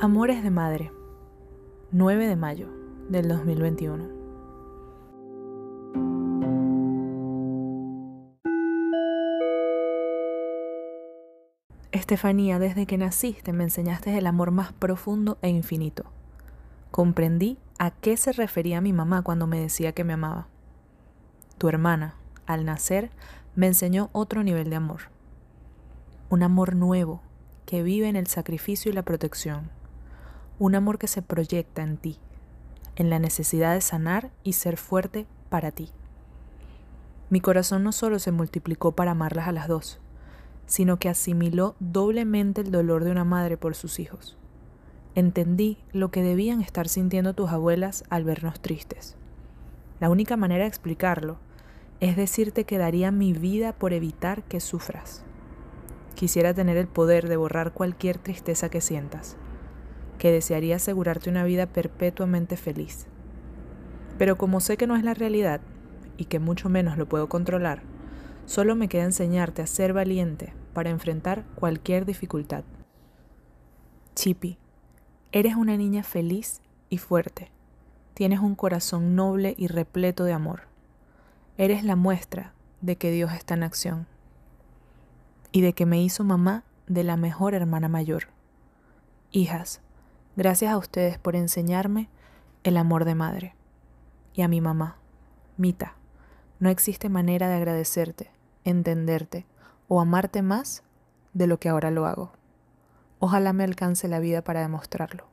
Amores de Madre, 9 de mayo del 2021. Estefanía, desde que naciste me enseñaste el amor más profundo e infinito. Comprendí a qué se refería mi mamá cuando me decía que me amaba. Tu hermana, al nacer, me enseñó otro nivel de amor. Un amor nuevo que vive en el sacrificio y la protección. Un amor que se proyecta en ti, en la necesidad de sanar y ser fuerte para ti. Mi corazón no solo se multiplicó para amarlas a las dos, sino que asimiló doblemente el dolor de una madre por sus hijos. Entendí lo que debían estar sintiendo tus abuelas al vernos tristes. La única manera de explicarlo es decirte que daría mi vida por evitar que sufras. Quisiera tener el poder de borrar cualquier tristeza que sientas, que desearía asegurarte una vida perpetuamente feliz. Pero como sé que no es la realidad y que mucho menos lo puedo controlar, solo me queda enseñarte a ser valiente para enfrentar cualquier dificultad. Chipi, eres una niña feliz y fuerte. Tienes un corazón noble y repleto de amor. Eres la muestra de que Dios está en acción y de que me hizo mamá de la mejor hermana mayor. Hijas, gracias a ustedes por enseñarme el amor de madre. Y a mi mamá, Mita, no existe manera de agradecerte, entenderte o amarte más de lo que ahora lo hago. Ojalá me alcance la vida para demostrarlo.